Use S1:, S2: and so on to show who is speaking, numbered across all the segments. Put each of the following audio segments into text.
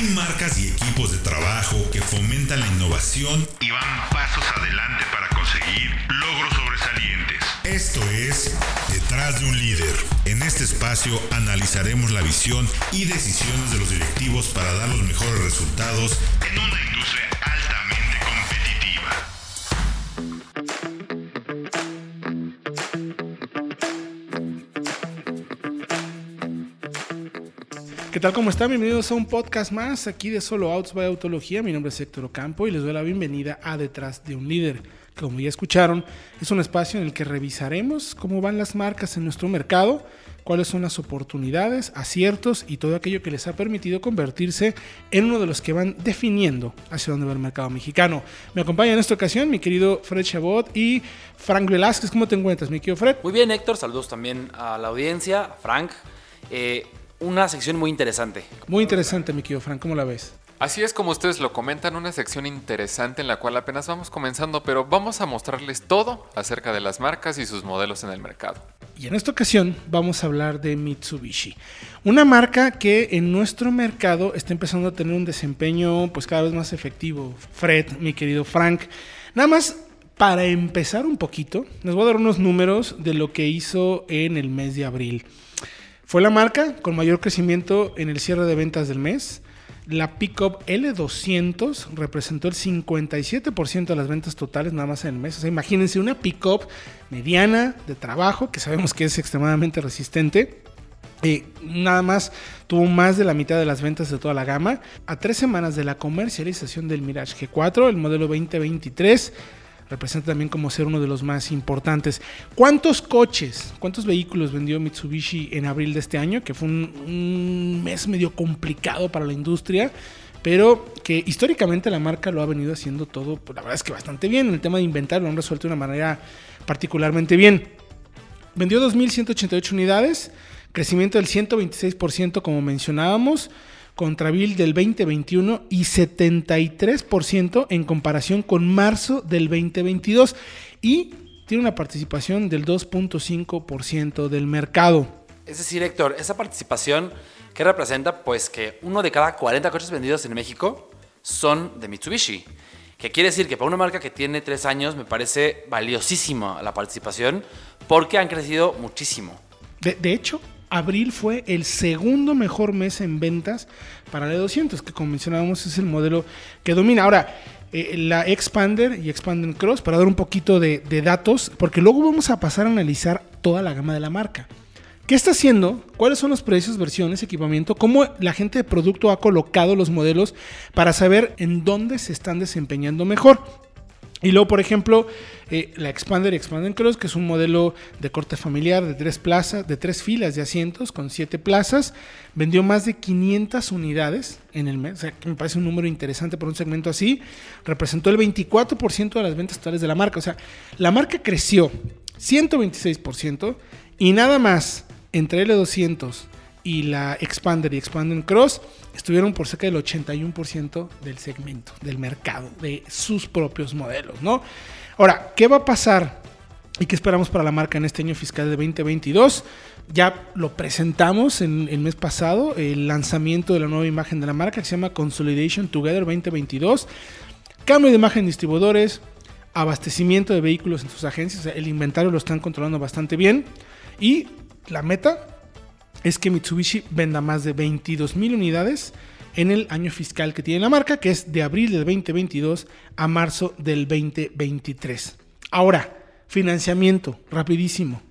S1: Hay marcas y equipos de trabajo que fomentan la innovación y van pasos adelante para conseguir logros sobresalientes. Esto es Detrás de un líder. En este espacio analizaremos la visión y decisiones de los directivos para dar los mejores resultados en una
S2: ¿Qué tal? ¿Cómo están? Bienvenidos a un podcast más aquí de Solo Outs by Autología. Mi nombre es Héctor Ocampo y les doy la bienvenida a Detrás de un Líder. Como ya escucharon, es un espacio en el que revisaremos cómo van las marcas en nuestro mercado, cuáles son las oportunidades, aciertos y todo aquello que les ha permitido convertirse en uno de los que van definiendo hacia dónde va el mercado mexicano. Me acompaña en esta ocasión mi querido Fred Chabot y Frank Velázquez. ¿Cómo te encuentras, mi querido Fred?
S3: Muy bien, Héctor. Saludos también a la audiencia, a Frank. Eh, una sección muy interesante.
S2: Muy interesante, mi querido Frank, ¿cómo la ves?
S4: Así es como ustedes lo comentan, una sección interesante en la cual apenas vamos comenzando, pero vamos a mostrarles todo acerca de las marcas y sus modelos en el mercado.
S2: Y en esta ocasión vamos a hablar de Mitsubishi, una marca que en nuestro mercado está empezando a tener un desempeño pues cada vez más efectivo. Fred, mi querido Frank, nada más para empezar un poquito, les voy a dar unos números de lo que hizo en el mes de abril. Fue la marca con mayor crecimiento en el cierre de ventas del mes. La Pickup L200 representó el 57% de las ventas totales nada más en el mes. O sea, imagínense una Pickup mediana de trabajo, que sabemos que es extremadamente resistente. Eh, nada más tuvo más de la mitad de las ventas de toda la gama. A tres semanas de la comercialización del Mirage G4, el modelo 2023 representa también como ser uno de los más importantes. ¿Cuántos coches, cuántos vehículos vendió Mitsubishi en abril de este año? Que fue un, mes medio complicado para la industria pero que históricamente la marca lo ha venido haciendo todo, pues, la verdad es que bastante bien. En el tema de inventario lo han resuelto de una manera particularmente bien. Vendió 2.188 unidades, crecimiento del 126% como mencionábamos contra abril del 2021 y 73% en comparación con marzo del 2022 y tiene una participación del 2.5% del mercado.
S3: Es decir, Héctor, esa participación que representa pues que uno de cada 40 coches vendidos en México son de Mitsubishi. Que quiere decir que para una marca que tiene tres años me parece valiosísima la participación porque han crecido muchísimo.
S2: De, de hecho, abril fue el segundo mejor mes en ventas para la E200, que como mencionábamos es el modelo que domina. Ahora, eh, la Expander y Expander Cross, para dar un poquito de, de datos, porque luego vamos a pasar a analizar toda la gama de la marca. ¿Qué está haciendo? ¿Cuáles son los precios, versiones, equipamiento? ¿Cómo la gente de producto ha colocado los modelos para saber en dónde se están desempeñando mejor? Y luego, por ejemplo, eh, la Expander y Expander Cross, que es un modelo de corte familiar de tres plazas, de tres filas de asientos con siete plazas, vendió más de 500 unidades en el mes, o sea, que me parece un número interesante por un segmento así. Representó el 24% de las ventas totales de la marca, o sea, la marca creció 126% y nada más entre L200 y la Expander y Expander Cross estuvieron por cerca del 81% del segmento, del mercado, de sus propios modelos, ¿no? Ahora, ¿qué va a pasar y qué esperamos para la marca en este año fiscal de 2022? Ya lo presentamos en el mes pasado, el lanzamiento de la nueva imagen de la marca que se llama Consolidation Together 2022. Cambio de imagen de distribuidores, abastecimiento de vehículos en sus agencias, el inventario lo están controlando bastante bien. Y la meta es que Mitsubishi venda más de 22 mil unidades en el año fiscal que tiene la marca, que es de abril del 2022 a marzo del 2023. Ahora, financiamiento, rapidísimo.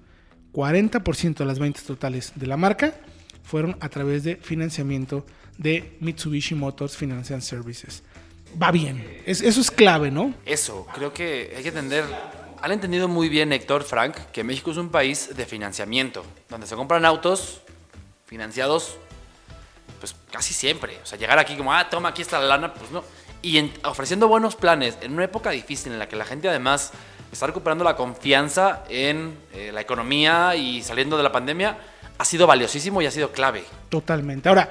S2: 40% de las ventas totales de la marca fueron a través de financiamiento de Mitsubishi Motors Financial Services. Va bien, eso es clave, ¿no?
S3: Eso, creo que hay que entender han entendido muy bien, Héctor, Frank, que México es un país de financiamiento, donde se compran autos financiados, pues casi siempre. O sea, llegar aquí como, ah, toma, aquí está la lana, pues no. Y ofreciendo buenos planes en una época difícil en la que la gente además está recuperando la confianza en eh, la economía y saliendo de la pandemia, ha sido valiosísimo y ha sido clave.
S2: Totalmente. Ahora,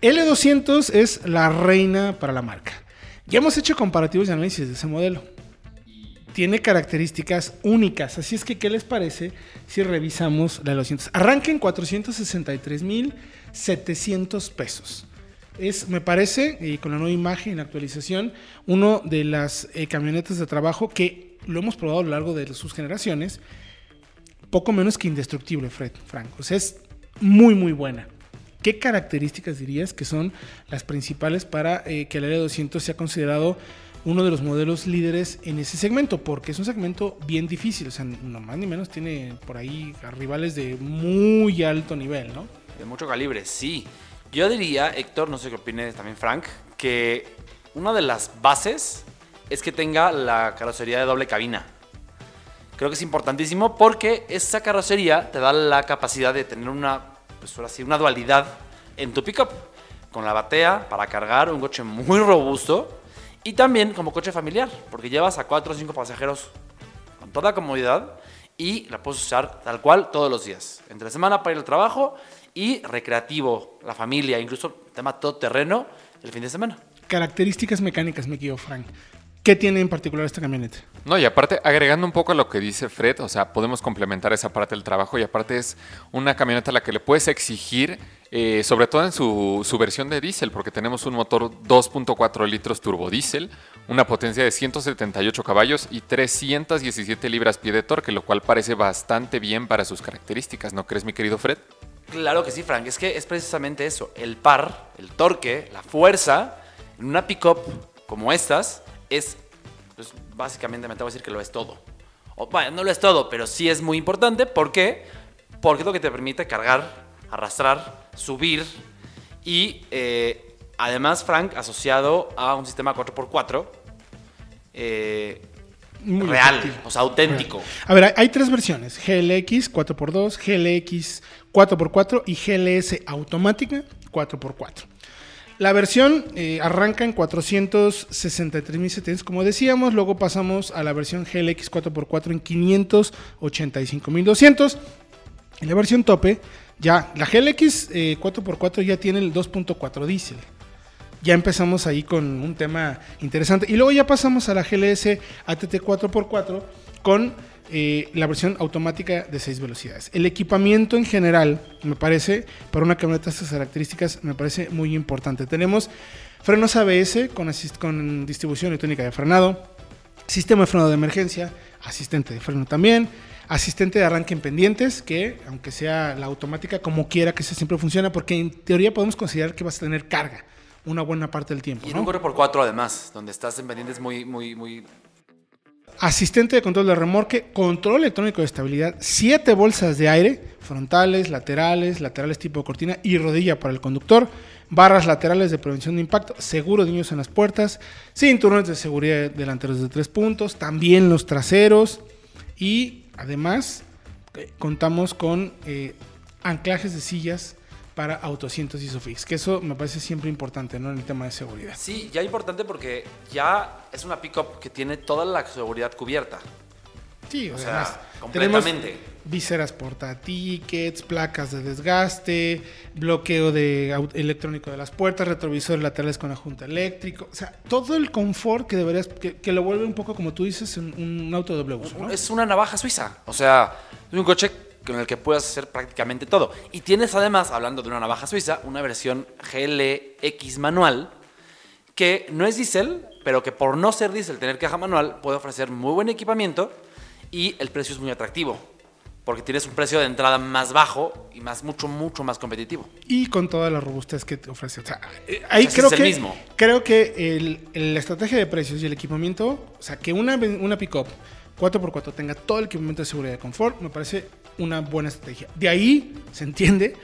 S2: L200 es la reina para la marca. Ya hemos hecho comparativos y análisis de ese modelo tiene características únicas. Así es que, ¿qué les parece si revisamos la de los Arranca en 463,700 pesos. es, me parece, con la nueva imagen y actualización, uno de las eh, camionetas de trabajo que lo hemos probado a lo largo de sus generaciones, poco menos que indestructible, Fred, Franco. Es muy, muy buena. ¿Qué características dirías que son las principales para eh, que el Área 200 sea considerado uno de los modelos líderes en ese segmento? Porque es un segmento bien difícil, o sea, no más ni menos tiene por ahí rivales de muy alto nivel, ¿no?
S3: De mucho calibre, sí. Yo diría, Héctor, no sé qué opine también Frank, que una de las bases es que tenga la carrocería de doble cabina. Creo que es importantísimo porque esa carrocería te da la capacidad de tener una, pues una dualidad en tu pickup. Con la batea para cargar, un coche muy robusto y también como coche familiar, porque llevas a 4 o 5 pasajeros con toda comodidad y la puedes usar tal cual todos los días. Entre semana para ir al trabajo y recreativo, la familia, incluso tema todo terreno el fin de semana.
S2: Características mecánicas, me equivoco, Frank. ¿Qué tiene en particular esta camioneta?
S4: No, y aparte, agregando un poco a lo que dice Fred, o sea, podemos complementar esa parte del trabajo y aparte es una camioneta a la que le puedes exigir, eh, sobre todo en su, su, versión de diésel, porque tenemos un motor 2.4 litros turbodiesel, una potencia de 178 caballos y 317 libras pie de torque, lo cual parece bastante bien para sus características, ¿no crees, mi querido Fred?
S3: Claro que sí, Frank. Es que es precisamente eso. El par, el torque, la fuerza, en una pickup como estas, es, pues, básicamente me tengo que decir que lo es todo. O, bueno, no lo es todo, pero sí es muy importante. ¿Por qué? Porque es lo que te permite cargar, arrastrar, subir y eh, además, Frank, asociado a un sistema 4x4 eh, real, efectivo. o sea, auténtico.
S2: A ver, hay tres versiones: GLX 4x2, GLX 4x4 y GLS automática 4x4. La versión eh, arranca en 463.700, como decíamos, luego pasamos a la versión GLX 4x4 en 585.200. Y la versión tope, ya, la GLX eh, 4x4 ya tiene el 2.4 diésel. Ya empezamos ahí con un tema interesante. Y luego ya pasamos a la GLS ATT 4x4 con eh, la versión automática de 6 velocidades. El equipamiento en general, me parece, para una camioneta de estas características, me parece muy importante. Tenemos frenos ABS con, con distribución electrónica de frenado, sistema de freno de emergencia, asistente de freno también, asistente de arranque en pendientes, que aunque sea la automática, como quiera que sea, siempre funciona, porque en teoría podemos considerar que vas a tener carga una buena parte del tiempo.
S3: Y
S2: ¿no?
S3: un 4x4 además, donde estás en pendientes muy, muy, muy
S2: asistente de control de remorque, control electrónico de estabilidad, 7 bolsas de aire, frontales, laterales, laterales tipo cortina y rodilla para el conductor, barras laterales de prevención de impacto, seguro de niños en las puertas, cinturones de seguridad delanteros de 3 puntos, también los traseros y además eh, contamos con eh, anclajes de sillas para autoasientos ISOFIX, que eso me parece siempre importante, ¿no? En el tema de seguridad.
S3: Sí, ya importante porque ya es una pickup que tiene toda la seguridad cubierta.
S2: Sí, o,
S3: O
S2: sea,
S3: completamente.
S2: tenemos viseras portatickets, placas de desgaste, bloqueo de electrónico de las puertas, retrovisores laterales con ajunta eléctrico, o sea, todo el confort que deberías, que, que lo vuelve un poco como tú dices, un, un auto uso, ¿no?
S3: Es una navaja suiza. O sea, es un coche con el que puedes hacer prácticamente todo. Y tienes además, hablando de una navaja suiza, una versión GLX manual que no es diésel, pero que por no ser diésel, tener caja manual, puede ofrecer muy buen equipamiento y el precio es muy atractivo. Porque tienes un precio de entrada más bajo y más, mucho, mucho más competitivo.
S2: y con toda la robustez que te ofrece. O sea, eh, ahí creo
S3: es el
S2: que
S3: mismo.
S2: creo que el- el- la estrategia de precios y el equipamiento, o sea, que una una pickup 4x4 tenga todo el equipamiento de seguridad y confort, me parece una buena estrategia. De ahí se entiende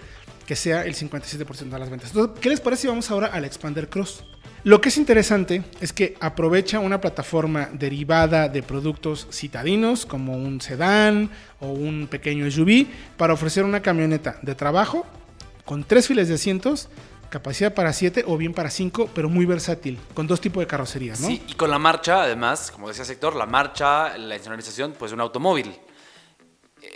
S2: que sea el 57% de las ventas. Entonces, ¿qué les parece si vamos ahora al Expander Cross? Lo que es interesante es que aprovecha una plataforma derivada de productos citadinos como un sedán o un pequeño SUV para ofrecer una camioneta de trabajo con tres filas de asientos, capacidad para siete o bien para cinco, pero muy versátil, con dos tipos de carrocerías, ¿no?
S3: Sí, y con la marcha, además, como decía Sector, la marcha, la insonorización, pues un automóvil.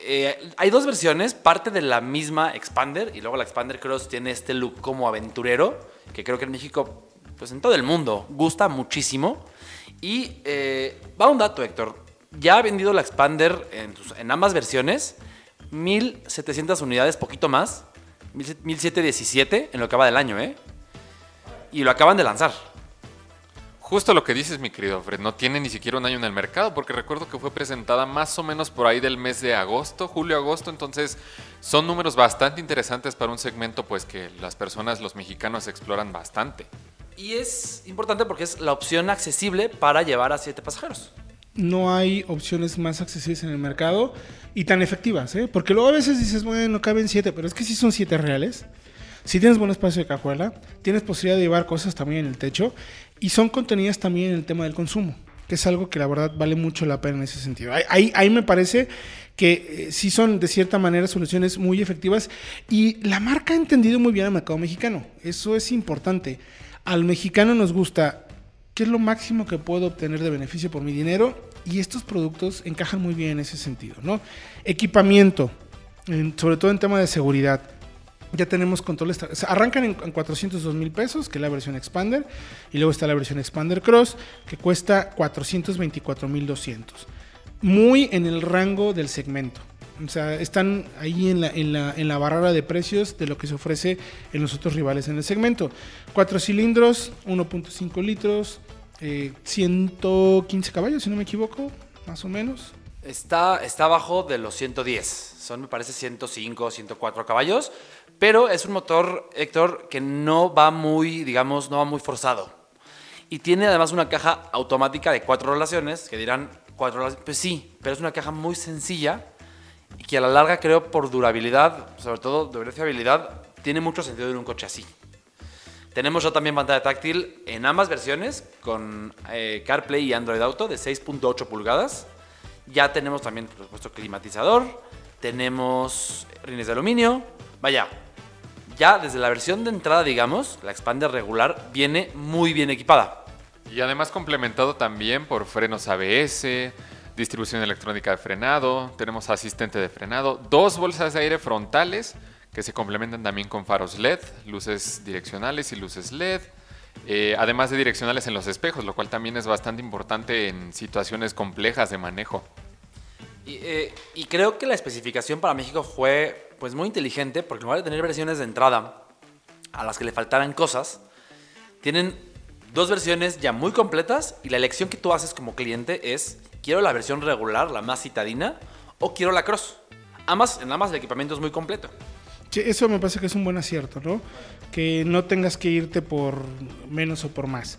S3: Eh, hay dos versiones, parte de la misma Expander y luego la Expander Cross tiene este look como aventurero, que creo que en México, pues en todo el mundo, gusta muchísimo. Y eh, va un dato, Héctor. Ya ha vendido la Expander en, en ambas versiones, 1700 unidades, poquito más, 1717 en lo que va del año, ¿eh? y lo acaban de lanzar.
S4: Justo lo que dices, mi querido Fred, no tiene ni siquiera un año en el mercado, porque recuerdo que fue presentada más o menos por ahí del mes de agosto, julio-agosto, entonces son números bastante interesantes para un segmento pues que las personas, los mexicanos exploran bastante.
S3: Y es importante porque es la opción accesible para llevar a siete pasajeros.
S2: No hay opciones más accesibles en el mercado y tan efectivas, ¿eh? Porque luego a veces dices, bueno, caben siete, pero es que sí son siete reales. Si tienes buen espacio de cajuela, tienes posibilidad de llevar cosas también en el techo y son contenidas también en el tema del consumo, que es algo que la verdad vale mucho la pena en ese sentido. Ahí, ahí me parece que eh, sí son de cierta manera soluciones muy efectivas y la marca ha entendido muy bien al mercado mexicano. Eso es importante. Al mexicano nos gusta qué es lo máximo que puedo obtener de beneficio por mi dinero y estos productos encajan muy bien en ese sentido, ¿no? Equipamiento, sobre todo en tema de seguridad. Ya tenemos controles, arrancan en, 402 mil pesos, que es la versión Expander, y luego está la versión Expander Cross, que cuesta 424 mil 200. Muy en el rango del segmento. O sea, están ahí en la, en, la, en la barrera de precios de lo que se ofrece en los otros rivales en el segmento. Cuatro cilindros, 1.5 litros, 115 eh, caballos, si no me equivoco, más o menos.
S3: Está, está abajo de los 110. Son, me parece, 105, 104 caballos. Pero es un motor, Héctor, que no va muy, digamos, no va muy forzado. Y tiene además una caja automática de cuatro relaciones, que dirán, cuatro relaciones. Pues sí, pero es una caja muy sencilla y que a la larga creo por durabilidad, sobre todo de fiabilidad, tiene mucho sentido en un coche así. Tenemos ya también pantalla táctil en ambas versiones con eh, CarPlay y Android Auto de 6.8 pulgadas. Ya tenemos también, por supuesto, climatizador. Tenemos rines de aluminio. Vaya, ya desde la versión de entrada, digamos, la Expander regular viene muy bien equipada.
S4: Y además complementado también por frenos ABS, distribución electrónica de frenado, tenemos asistente de frenado, dos bolsas de aire frontales que se complementan también con faros LED, luces direccionales y luces LED. Eh, además de direccionales en los espejos, lo cual también es bastante importante en situaciones complejas de manejo.
S3: Eh, y, creo que la especificación para México fue pues muy inteligente porque en lugar de tener versiones de entrada a las que le faltaran cosas, tienen dos versiones ya muy completas y la elección que tú haces como cliente es quiero la versión regular, la más citadina, o quiero la cross. Ambas, en ambas el equipamiento es muy completo
S2: eso me parece que es un buen acierto, ¿no? Que no tengas que irte por menos o por más.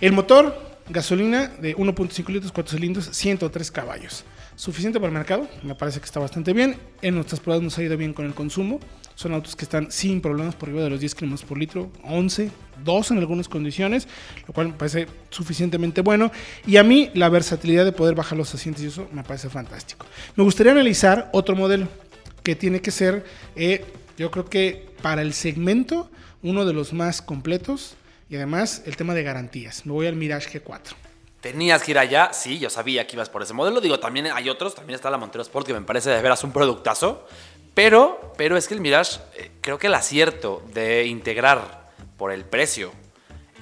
S2: El motor, gasolina de 1.5 litros, 4 cilindros, 103 caballos. Suficiente para el mercado, me parece que está bastante bien. En nuestras pruebas nos ha ido bien con el consumo. Son autos que están sin problemas por arriba de los 10 kilómetros por litro, 11, 12 en algunas condiciones, lo cual me parece suficientemente bueno. Y a mí la versatilidad de poder bajar los asientos y eso me parece fantástico. Me gustaría analizar otro modelo que tiene que ser eh, yo creo que para el segmento, uno de los más completos y además el tema de garantías. Me voy al Mirage G4.
S3: Tenías que ir allá, sí, yo sabía que ibas por ese modelo. Digo, también hay otros, también está la Montero Sport, que me parece de veras un productazo. Pero, pero es que el Mirage, eh, creo que el acierto de integrar por el precio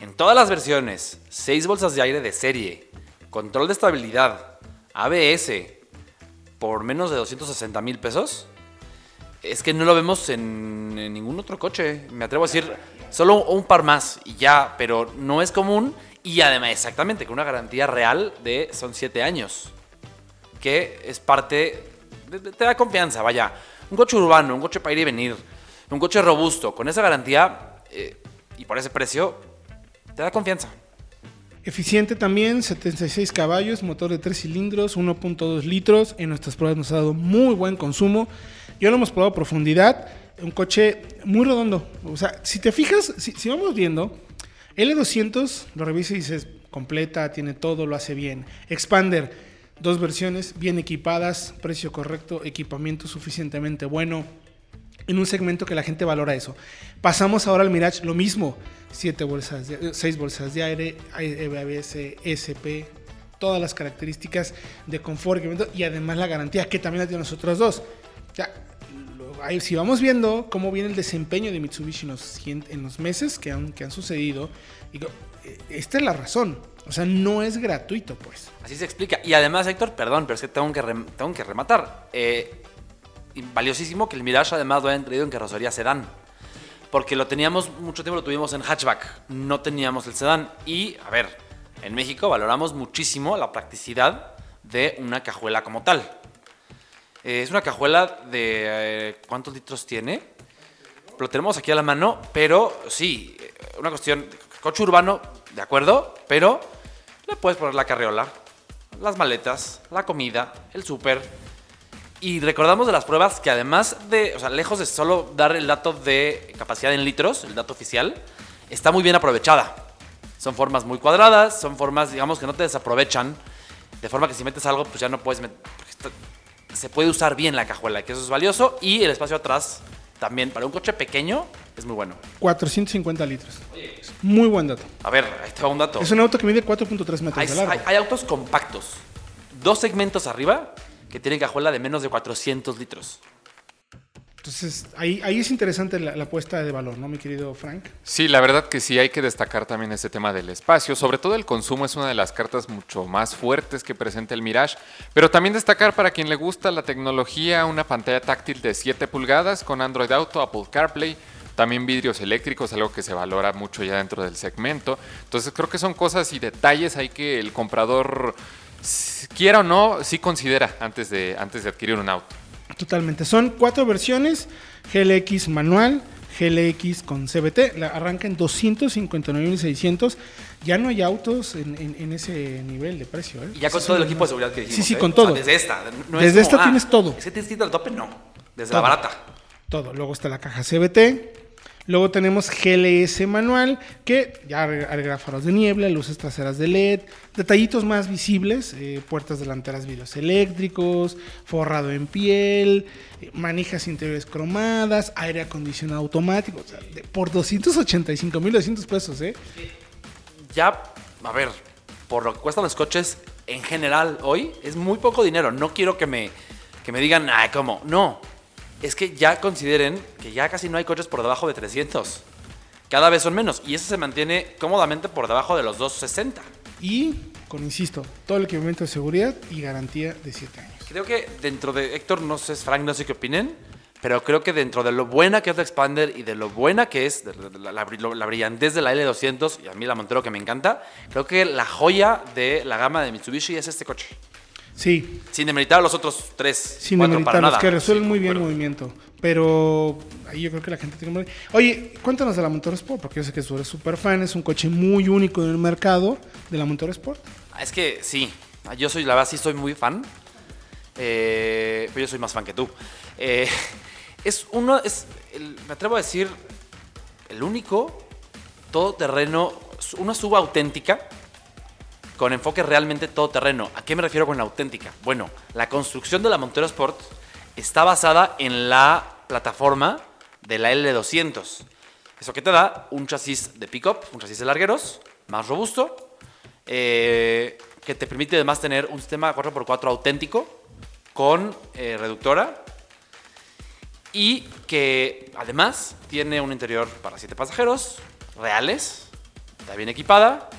S3: en todas las versiones, seis bolsas de aire de serie, control de estabilidad, ABS, por menos de 260 mil pesos, es que no lo vemos en, ningún otro coche. Me atrevo a decir, solo un par más y ya, pero no es común. Y además, exactamente, con una garantía real de son 7 años. Que es parte, te da confianza, vaya. Un coche urbano, un coche para ir y venir, un coche robusto, con esa garantía eh, y por ese precio, te da confianza.
S2: Eficiente también, 76 caballos, motor de 3 cilindros, 1.2 litros. En nuestras pruebas nos ha dado muy buen consumo. Yo lo hemos probado a profundidad. Un coche muy redondo. O sea, si te fijas, si, vamos viendo, L200 lo revisas y dices, completa, tiene todo, lo hace bien. Expander, dos versiones, bien equipadas, precio correcto, equipamiento suficientemente bueno. En un segmento que la gente valora eso. Pasamos ahora al Mirage, lo mismo. Siete bolsas, de, seis bolsas de aire, ABS, SP, todas las características de confort y además la garantía que también la tienen los otros dos. Si vamos viendo cómo viene el desempeño de Mitsubishi en los, meses que han, sucedido, digo, eh, esta es la razón. O sea, no es gratuito, pues.
S3: Así se explica. Y además, Héctor, perdón, pero es que tengo que, tengo que rematar. Eh, valiosísimo que el Mirage además lo hayan traído en carrocería sedán. porque lo teníamos, mucho tiempo lo tuvimos en hatchback, no teníamos el sedán. Y, a ver, en México valoramos muchísimo la practicidad de una cajuela como tal. Eh, es una cajuela de... eh, ¿Cuántos litros tiene? Lo tenemos aquí a la mano, pero sí, eh, una cuestión... Coche urbano, de acuerdo, pero le puedes poner la carriola, las maletas, la comida, el súper. Y recordamos de las pruebas que además de, o sea, lejos de solo dar el dato de capacidad en litros, el dato oficial, está muy bien aprovechada. Son formas muy cuadradas, son formas, digamos, que no te desaprovechan. De forma que si metes algo, pues ya no puedes meter. Se puede usar bien la cajuela, que eso es valioso. Y el espacio atrás, también, para un coche pequeño, es muy bueno.
S2: 450 litros. Muy buen dato.
S3: A ver, ahí te va un dato.
S2: Es un auto que mide 4.3 metros
S3: Hay,
S2: de largo.
S3: hay- hay autos compactos. Dos segmentos arriba que tienen cajuela de menos de 400 litros.
S2: Entonces, ahí, ahí es interesante la, apuesta de valor, ¿no, mi querido Frank?
S4: Sí, la verdad que sí hay que destacar también ese tema del espacio. Sobre todo el consumo es una de las cartas mucho más fuertes que presenta el Mirage. Pero también destacar para quien le gusta la tecnología, una pantalla táctil de 7 pulgadas con Android Auto, Apple CarPlay. También vidrios eléctricos, algo que se valora mucho ya dentro del segmento. Entonces creo que son cosas y detalles ahí que el comprador, quiera o no, sí considera antes de, antes de adquirir un auto.
S2: Totalmente. Son cuatro versiones: GLX manual, GLX con CBT. La arranca en 259.600. Ya no hay autos en, en- en ese nivel de precio. ¿eh?
S3: Y ya con
S2: Sí,
S3: todo el equipo de seguridad que dijimos.
S2: Sí, sí,
S3: ¿eh?
S2: con
S3: O sea,
S2: todo.
S3: desde esta. no
S2: Desde
S3: es
S2: esta
S3: como,
S2: tienes todo.
S3: Es que tienes al tope, no. Desde
S2: Todo.
S3: la barata.
S2: Todo. Luego está la caja CBT. Luego tenemos GLS manual, que ya agre- agrega faros de niebla, luces traseras de LED, detallitos más visibles, eh, puertas delanteras vidrios eléctricos, forrado en piel, eh, manijas interiores cromadas, aire acondicionado automático, o sea, de- por 285.200 pesos, ¿eh?
S3: Ya, a ver, por lo que cuestan los coches en general hoy, es muy poco dinero. No quiero que me, que me digan, ay, ¿cómo? No. Es que ya consideren que ya casi no hay coches por debajo de 300. Cada vez son menos. Y eso se mantiene cómodamente por debajo de los 260.
S2: Y, con, insisto, todo el equipamiento de seguridad y garantía de 7 años.
S3: Creo que dentro de Héctor, no sé, Frank, no sé qué opinen, pero creo que dentro de lo buena que es la Expander y de lo buena que es de la, la- la brillantez de la L200 y a mí la Montero que me encanta, creo que la joya de la gama de Mitsubishi es este coche.
S2: Sí,
S3: Sin demeritar a los otros tres,
S2: sin
S3: cuatro
S2: demeritar,
S3: para
S2: los
S3: nada.
S2: que resuelven
S3: Sí,
S2: muy bien el movimiento. Pero ahí yo creo que la gente tiene... Oye, cuéntanos de la Motorsport, porque yo sé que tú eres súper fan, es un coche muy único en el mercado de la Motorsport.
S3: Ah, Es que sí, yo soy, la verdad, sí soy muy fan. Eh, pero yo soy más fan que tú. Eh, es uno, es, el- me atrevo a decir, el único todoterreno, una suba auténtica con enfoque realmente todoterreno. ¿A qué me refiero con auténtica? Bueno, la construcción de la Montero Sport está basada en la plataforma de la L200. Eso que te da un chasis de pickup, un chasis de largueros, más robusto, eh, que te permite además tener un sistema 4x4 auténtico con eh, reductora y que además tiene un interior para 7 pasajeros reales, está bien equipada.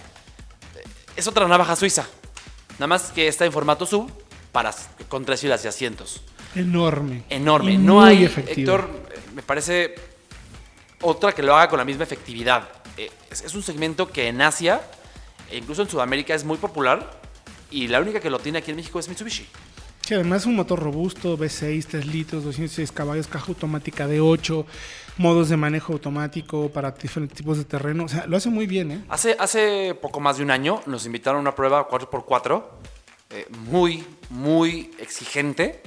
S3: Es otra navaja suiza, nada más que está en formato sub para, con tres filas y asientos.
S2: Enorme.
S3: Enorme.
S2: Y
S3: no
S2: muy
S3: hay,
S2: efectivo.
S3: Héctor, me parece otra que lo haga con la misma efectividad. Eh, Es, es un segmento que en Asia, e incluso en Sudamérica, es muy popular. Y la única que lo tiene aquí en México es Mitsubishi.
S2: Sí, además es un motor robusto, V6, 3 litros, 206 caballos, caja automática de 8, modos de manejo automático para diferentes tipos de terreno. O sea, lo hace muy bien, ¿eh?
S3: Hace, hace poco más de un año nos invitaron a una prueba 4x4 eh, muy, muy exigente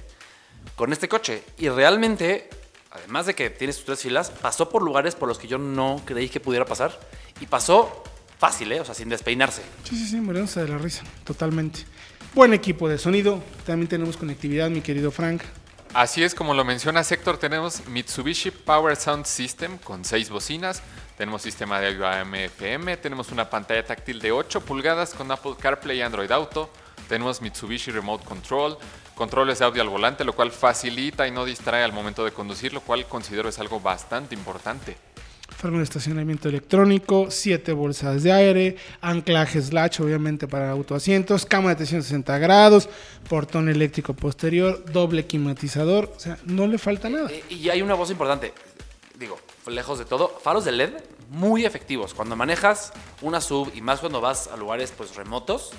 S3: con este coche. Y realmente, además de que tiene sus tres filas, pasó por lugares por los que yo no creí que pudiera pasar. Y pasó fácil, ¿eh? O sea, sin despeinarse.
S2: Sí, sí, sí, muriéndose de la risa, totalmente. Buen equipo de sonido, también tenemos conectividad, mi querido Frank.
S4: Así es como lo menciona Sector, tenemos Mitsubishi Power Sound System con seis bocinas, tenemos sistema de audio AM FM, tenemos una pantalla táctil de 8 pulgadas con Apple CarPlay y Android Auto, tenemos Mitsubishi Remote Control, controles de audio al volante, lo cual facilita y no distrae al momento de conducir, lo cual considero es algo bastante importante.
S2: Freno de estacionamiento electrónico, 7 bolsas de aire, anclajes latch obviamente para autoasientos, cámara de 360 grados, portón eléctrico posterior, doble climatizador, o sea, no le falta nada.
S3: Eh, Y hay una voz importante. digo, lejos de todo, faros de LED muy efectivos. Cuando manejas una sub y más cuando vas a lugares pues remotos,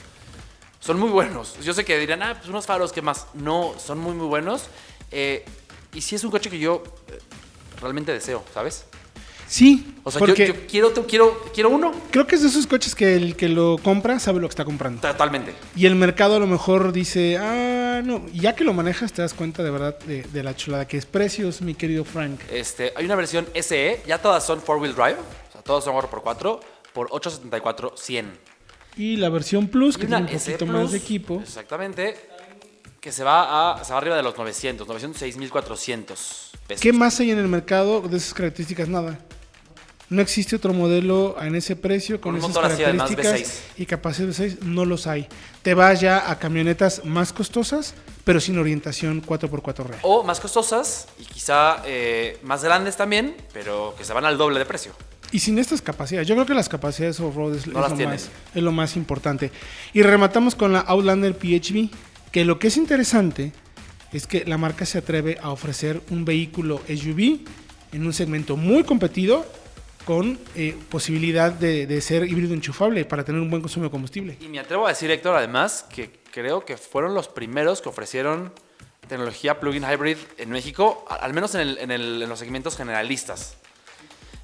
S3: son muy buenos. Yo sé que dirán, ah, pues unos faros, ¿qué más? No, son muy, muy buenos. Eh, y sí es un coche que yo eh, realmente deseo, ¿sabes?
S2: Sí,
S3: O sea, yo-
S2: porque
S3: yo, quiero, quiero, quiero uno.
S2: creo que es de esos coches que el que lo compra sabe lo que está comprando.
S3: Totalmente.
S2: Y el mercado a lo mejor dice, ah, no, y ya que lo manejas te das cuenta de verdad de, de la chulada que es precios, mi querido Frank.
S3: Este, hay una versión SE, ya todas son 4-wheel drive, o sea, todas son 4x4, por 874 100.
S2: Y la versión Plus, que tiene un
S3: SE
S2: poquito más de equipo.
S3: Exactamente. Que se va, a, se va arriba de los 900, 906.400 pesos.
S2: ¿Qué más hay en el mercado de esas características? Nada. No existe otro modelo en ese precio con esas características
S3: V6.
S2: y capacidad de 6 no los hay. Te vas ya a camionetas más costosas, pero sin orientación 4x4 real.
S3: O más costosas y quizá eh, más grandes también, pero que se van al doble de precio.
S2: Y sin estas capacidades, yo creo que las capacidades off-road es,
S3: No
S2: es
S3: las
S2: lo más, es lo más importante. Y rematamos con la Outlander PHV, que lo que es interesante es que la marca se atreve a ofrecer un vehículo SUV en un segmento muy competido con eh, posibilidad de, ser híbrido enchufable para tener un buen consumo de combustible.
S3: Y me atrevo a decir, Héctor, además, que creo que fueron los primeros que ofrecieron tecnología plug-in hybrid en México, al menos en los segmentos generalistas.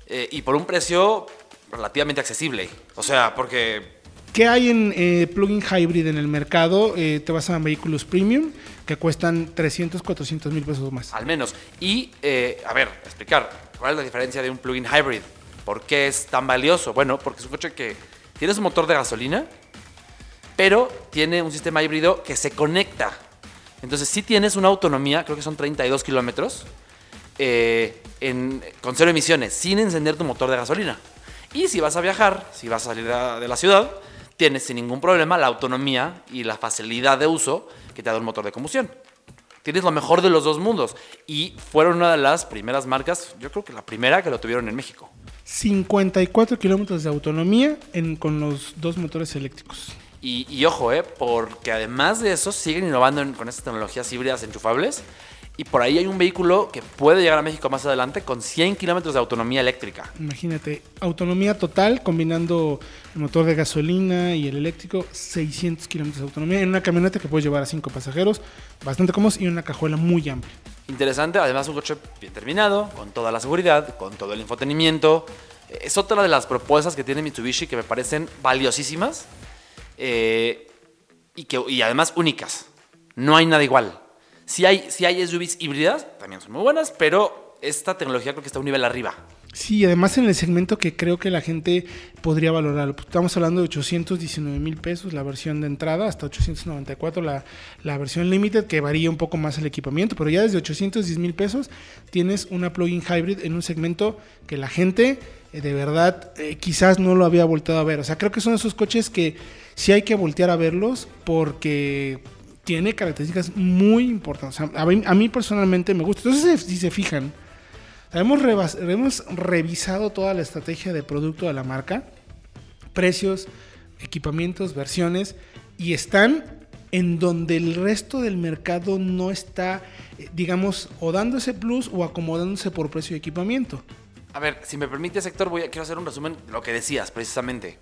S3: Eh, y por un precio relativamente accesible. O sea, porque
S2: ¿Qué hay en eh, plug-in hybrid en el mercado? Eh, te vas a vehículos premium que cuestan 300, 400 mil pesos más.
S3: Al menos. Y, eh, a ver, explicar, ¿cuál es la diferencia de un plug-in hybrid? ¿Por qué es tan valioso? Bueno, porque es un coche que tiene su motor de gasolina, pero tiene un sistema híbrido que se conecta. Entonces, si tienes una autonomía, creo que son 32 kilómetros, eh, con cero emisiones, sin encender tu motor de gasolina. Y si vas a viajar, si vas a salir de la ciudad, tienes sin ningún problema la autonomía y la facilidad de uso que te da un motor de combustión. Tienes lo mejor de los dos mundos. Y fueron una de las primeras marcas, yo creo que la primera que lo tuvieron en México.
S2: 54 kilómetros de autonomía en- con los dos motores eléctricos.
S3: Y, y ojo, eh, porque además de eso siguen innovando en- con estas tecnologías híbridas enchufables. Y por ahí hay un vehículo que puede llegar a México más adelante con 100 kilómetros de autonomía eléctrica.
S2: Imagínate, autonomía total combinando el motor de gasolina y el eléctrico, 600 kilómetros de autonomía en una camioneta que puede llevar a cinco pasajeros, bastante cómodos y una cajuela muy amplia.
S3: Interesante, además un coche bien terminado, con toda la seguridad, con todo el infotenimiento. Es otra de las propuestas que tiene Mitsubishi que me parecen valiosísimas eh, y, que, y además únicas. No hay nada igual. Si hay, si hay SUVs híbridas, también son muy buenas, pero esta tecnología creo que está un nivel arriba.
S2: Sí, además en el segmento que creo que la gente podría valorar. Estamos hablando de 819 mil pesos la versión de entrada, hasta 894 la, la versión limited, que varía un poco más el equipamiento, pero ya desde 810 mil pesos tienes una plug-in hybrid en un segmento que la gente eh, de verdad eh, quizás no lo había volteado a ver. O sea, creo que son esos coches que sí hay que voltear a verlos porque tiene características muy importantes. A, mí, a personalmente me gusta. Entonces, si se fijan, Hemos, hemos revisado toda la estrategia de producto de la marca, precios, equipamientos, versiones, y están en donde el resto del mercado no está, eh, digamos, o dando ese plus o acomodándose por precio de equipamiento.
S3: A ver, si me permite, sector, voy a, quiero hacer un resumen de lo que decías precisamente.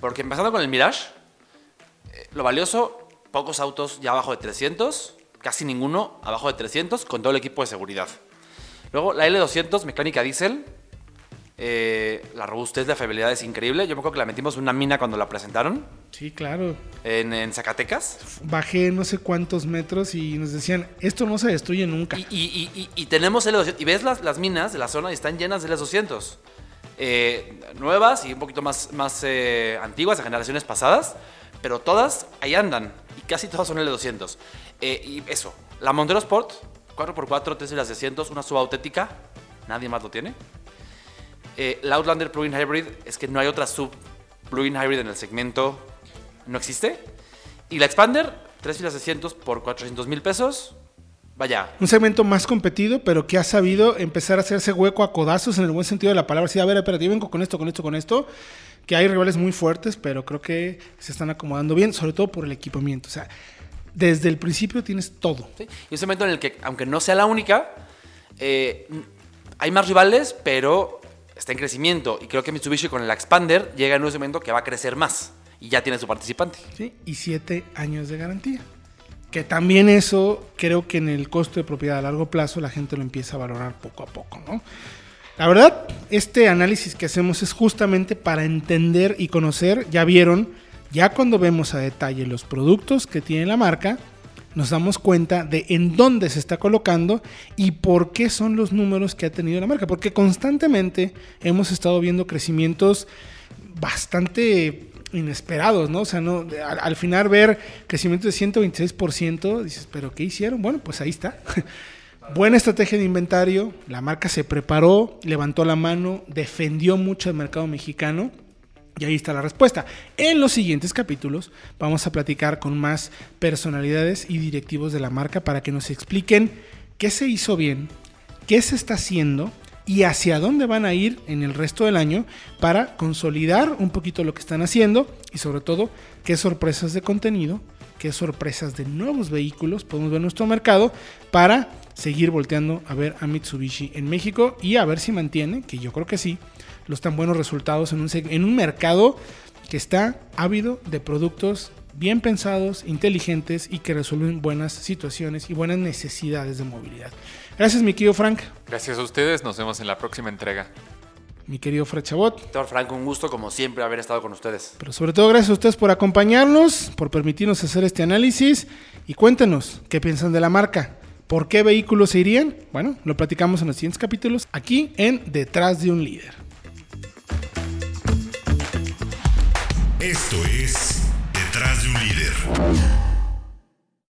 S3: Porque empezando con el Mirage, eh, lo valioso, pocos autos ya abajo de 300, casi ninguno abajo de 300, con todo el equipo de seguridad. Luego la L200, mecánica diésel, eh, la robustez, la fiabilidad es increíble. Yo me acuerdo que la metimos en una mina cuando la presentaron,
S2: Sí, claro.
S3: en, en Zacatecas.
S2: Bajé no sé cuántos metros y nos decían, esto no se destruye nunca.
S3: Y, y- y- y- y tenemos L200. Y ves las, las minas de la zona y están llenas de L200. Eh, nuevas y un poquito más, más eh, antiguas, de generaciones pasadas. Pero todas ahí andan. Y casi todas son L200. Eh, y eso. La Montero Sport, 4x4, 3 filas de asientos, una subautética. Nadie más lo tiene. Eh, la Outlander Plug-in Hybrid es que no hay otra sub plug-in hybrid en el segmento. No existe. Y la Expander, 3 filas de asientos por 400 mil pesos. Vaya,
S2: Un segmento más competido, pero que ha sabido empezar a hacerse hueco a codazos en el buen sentido de la palabra. Sí, a ver, espérate, yo vengo con esto, con esto, con esto. Que hay rivales muy fuertes, pero creo que se están acomodando bien, sobre todo por el equipamiento. O sea, desde el principio tienes todo.
S3: ¿sí? Y un segmento en el que, aunque no sea la única, eh, hay más rivales, pero está en crecimiento. Y creo que Mitsubishi con el Expander llega en un momento que va a crecer más. Y ya tiene su participante.
S2: ¿sí? Y siete años de garantía. Que también eso creo que en el costo de propiedad a largo plazo la gente lo empieza a valorar poco a poco, ¿no? La verdad, este análisis que hacemos es justamente para entender y conocer, ya vieron, ya cuando vemos a detalle los productos que tiene la marca, nos damos cuenta de en dónde se está colocando y por qué son los números que ha tenido la marca. Porque constantemente hemos estado viendo crecimientos bastante inesperados, ¿no? O sea, no, al, al final ver crecimiento de 126%, dices, ¿pero qué hicieron? Bueno, pues ahí está. Buena estrategia de inventario, la marca se preparó, levantó la mano, defendió mucho el mercado mexicano y ahí está la respuesta. En los siguientes capítulos vamos a platicar con más personalidades y directivos de la marca para que nos expliquen qué se hizo bien, qué se está haciendo y hacia dónde van a ir en el resto del año para consolidar un poquito lo que están haciendo y sobre todo qué sorpresas de contenido, qué sorpresas de nuevos vehículos podemos ver en nuestro mercado para seguir volteando a ver a Mitsubishi en México y a ver si mantiene, que yo creo que sí, los tan buenos resultados en un, en un mercado que está ávido de productos bien pensados, inteligentes y que resuelven buenas situaciones y buenas necesidades de movilidad. Gracias, mi querido Frank.
S4: Gracias a ustedes, nos vemos en la próxima entrega.
S2: Mi querido Fred Chabot.
S3: Doctor Frank, un gusto como siempre haber estado con ustedes.
S2: Pero sobre todo gracias a ustedes por acompañarnos, por permitirnos hacer este análisis y cuéntenos qué piensan de la marca. ¿Por qué vehículos se irían? Bueno, lo platicamos en los siguientes capítulos aquí en Detrás de un líder.
S1: Esto es Detrás de un líder.